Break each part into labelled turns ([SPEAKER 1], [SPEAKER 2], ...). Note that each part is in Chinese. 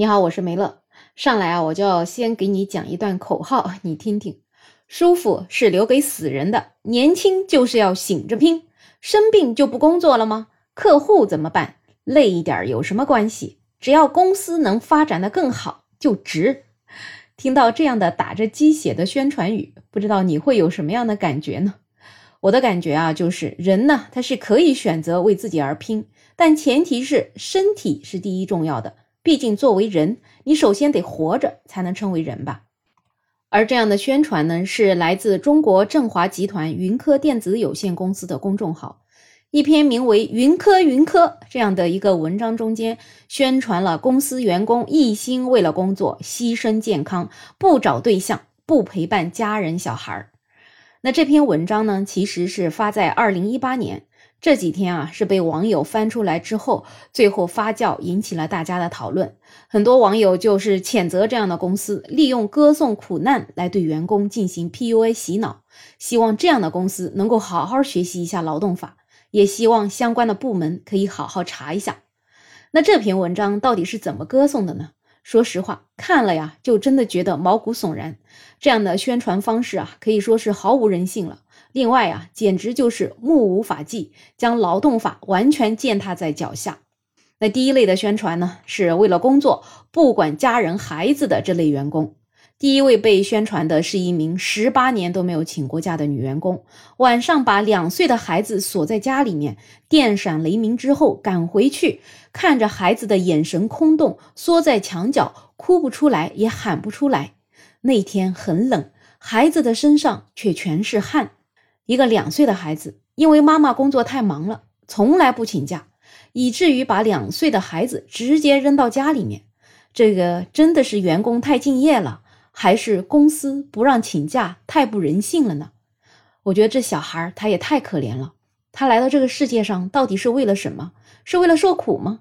[SPEAKER 1] 你好，我是梅乐。上来啊，我就要先给你讲一段口号，你听听。舒服是留给死人的，年轻就是要醒着拼。生病就不工作了吗？客户怎么办？累一点有什么关系？只要公司能发展的更好，就值。听到这样的打着鸡血的宣传语，不知道你会有什么样的感觉呢？我的感觉啊，就是人呢，他是可以选择为自己而拼，但前提是身体是第一重要的。毕竟，作为人，你首先得活着，才能称为人吧。而这样的宣传呢，是来自中国振华集团云科电子有限公司的公众号一篇名为《云科云科》这样的一个文章中间，宣传了公司员工一心为了工作，牺牲健康，不找对象，不陪伴家人小孩儿。那这篇文章呢，其实是发在二零一八年。这几天啊，是被网友翻出来之后，最后发酵，引起了大家的讨论。很多网友就是谴责这样的公司利用歌颂苦难来对员工进行 PUA 洗脑，希望这样的公司能够好好学习一下劳动法，也希望相关的部门可以好好查一下。那这篇文章到底是怎么歌颂的呢？说实话，看了呀，就真的觉得毛骨悚然。这样的宣传方式啊，可以说是毫无人性了。另外啊，简直就是目无法纪，将劳动法完全践踏在脚下。那第一类的宣传呢，是为了工作不管家人孩子的这类员工。第一位被宣传的是一名十八年都没有请过假的女员工，晚上把两岁的孩子锁在家里面，电闪雷鸣之后赶回去，看着孩子的眼神空洞，缩在墙角，哭不出来也喊不出来。那天很冷，孩子的身上却全是汗。一个两岁的孩子，因为妈妈工作太忙了，从来不请假，以至于把两岁的孩子直接扔到家里面。这个真的是员工太敬业了，还是公司不让请假太不人性了呢？我觉得这小孩他也太可怜了。他来到这个世界上到底是为了什么？是为了受苦吗？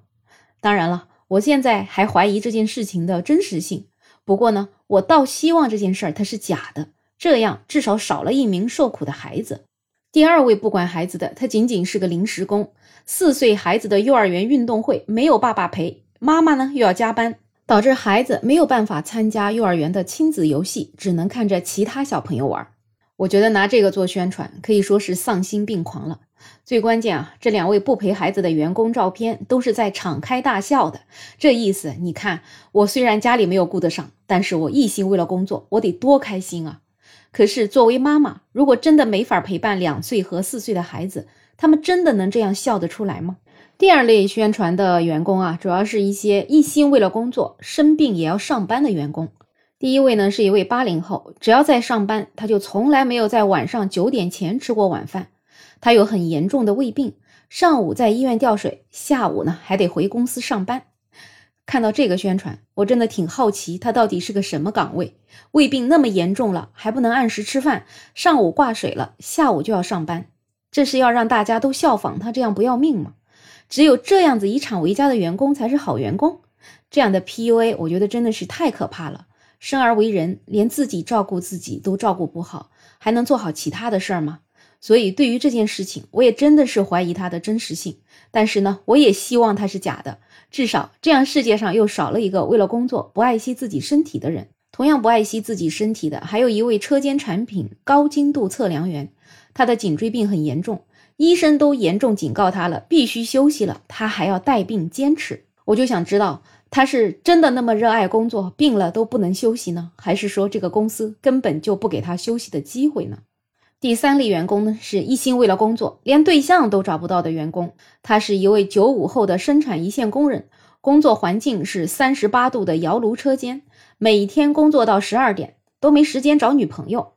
[SPEAKER 1] 当然了，我现在还怀疑这件事情的真实性。不过呢，我倒希望这件事儿它是假的。这样至少少了一名受苦的孩子。第二位不管孩子的，他仅仅是个临时工。四岁孩子的幼儿园运动会没有爸爸陪，妈妈呢又要加班，导致孩子没有办法参加幼儿园的亲子游戏，只能看着其他小朋友玩。我觉得拿这个做宣传可以说是丧心病狂了。最关键啊，这两位不陪孩子的员工照片都是在敞开大笑的，这意思你看，我虽然家里没有顾得上，但是我一心为了工作，我得多开心啊！可是，作为妈妈，如果真的没法陪伴两岁和四岁的孩子，他们真的能这样笑得出来吗？第二类宣传的员工啊，主要是一些一心为了工作、生病也要上班的员工。第一位呢，是一位八零后，只要在上班，他就从来没有在晚上九点前吃过晚饭。他有很严重的胃病，上午在医院吊水，下午呢还得回公司上班。看到这个宣传，我真的挺好奇，他到底是个什么岗位？胃病那么严重了，还不能按时吃饭，上午挂水了，下午就要上班，这是要让大家都效仿他这样不要命吗？只有这样子以厂为家的员工才是好员工？这样的 PUA，我觉得真的是太可怕了。生而为人，连自己照顾自己都照顾不好，还能做好其他的事儿吗？所以，对于这件事情，我也真的是怀疑它的真实性。但是呢，我也希望它是假的，至少这样世界上又少了一个为了工作不爱惜自己身体的人。同样不爱惜自己身体的，还有一位车间产品高精度测量员，他的颈椎病很严重，医生都严重警告他了，必须休息了，他还要带病坚持。我就想知道，他是真的那么热爱工作，病了都不能休息呢，还是说这个公司根本就不给他休息的机会呢？第三类员工呢，是一心为了工作，连对象都找不到的员工。他是一位九五后的生产一线工人，工作环境是三十八度的窑炉车间，每天工作到十二点，都没时间找女朋友。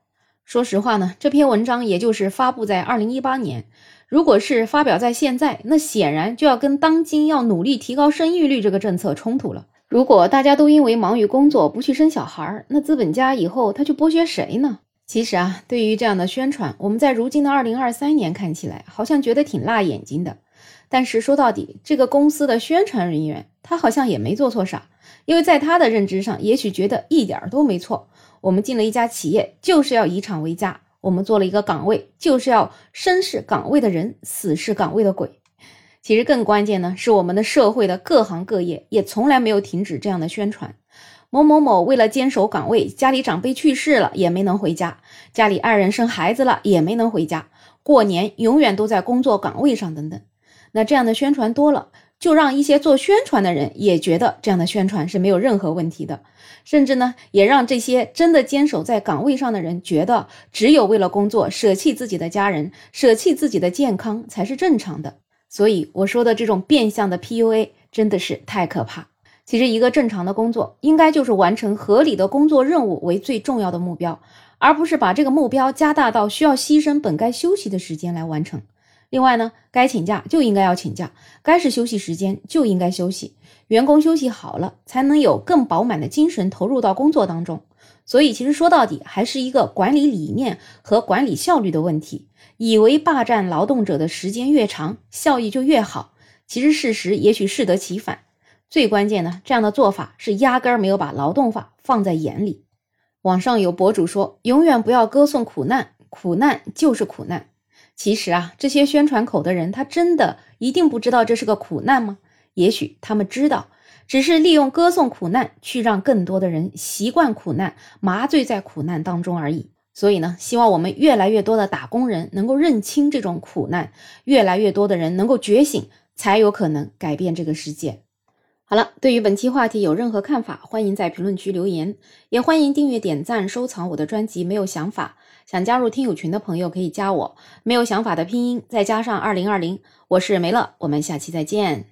[SPEAKER 1] 说实话呢，这篇文章也就是发布在二零一八年，如果是发表在现在，那显然就要跟当今要努力提高生育率这个政策冲突了。如果大家都因为忙于工作不去生小孩儿，那资本家以后他去剥削谁呢？其实啊，对于这样的宣传，我们在如今的二零二三年看起来，好像觉得挺辣眼睛的。但是说到底，这个公司的宣传人员，他好像也没做错啥，因为在他的认知上，也许觉得一点都没错。我们进了一家企业，就是要以厂为家；我们做了一个岗位，就是要生是岗位的人，死是岗位的鬼。其实更关键呢，是我们的社会的各行各业也从来没有停止这样的宣传。某某某为了坚守岗位，家里长辈去世了也没能回家，家里爱人生孩子了也没能回家，过年永远都在工作岗位上等等。那这样的宣传多了，就让一些做宣传的人也觉得这样的宣传是没有任何问题的，甚至呢，也让这些真的坚守在岗位上的人觉得，只有为了工作舍弃自己的家人，舍弃自己的健康才是正常的。所以我说的这种变相的 PUA 真的是太可怕。其实一个正常的工作，应该就是完成合理的工作任务为最重要的目标，而不是把这个目标加大到需要牺牲本该休息的时间来完成。另外呢，该请假就应该要请假，该是休息时间就应该休息。员工休息好了，才能有更饱满的精神投入到工作当中。所以，其实说到底还是一个管理理念和管理效率的问题。以为霸占劳动者的时间越长，效益就越好，其实事实也许适得其反。最关键呢，这样的做法是压根儿没有把劳动法放在眼里。网上有博主说：“永远不要歌颂苦难，苦难就是苦难。”其实啊，这些宣传口的人，他真的一定不知道这是个苦难吗？也许他们知道，只是利用歌颂苦难去让更多的人习惯苦难，麻醉在苦难当中而已。所以呢，希望我们越来越多的打工人能够认清这种苦难，越来越多的人能够觉醒，才有可能改变这个世界。好了，对于本期话题有任何看法，欢迎在评论区留言，也欢迎订阅、点赞、收藏我的专辑。没有想法，想加入听友群的朋友可以加我。没有想法的拼音再加上二零二零，我是梅乐，我们下期再见。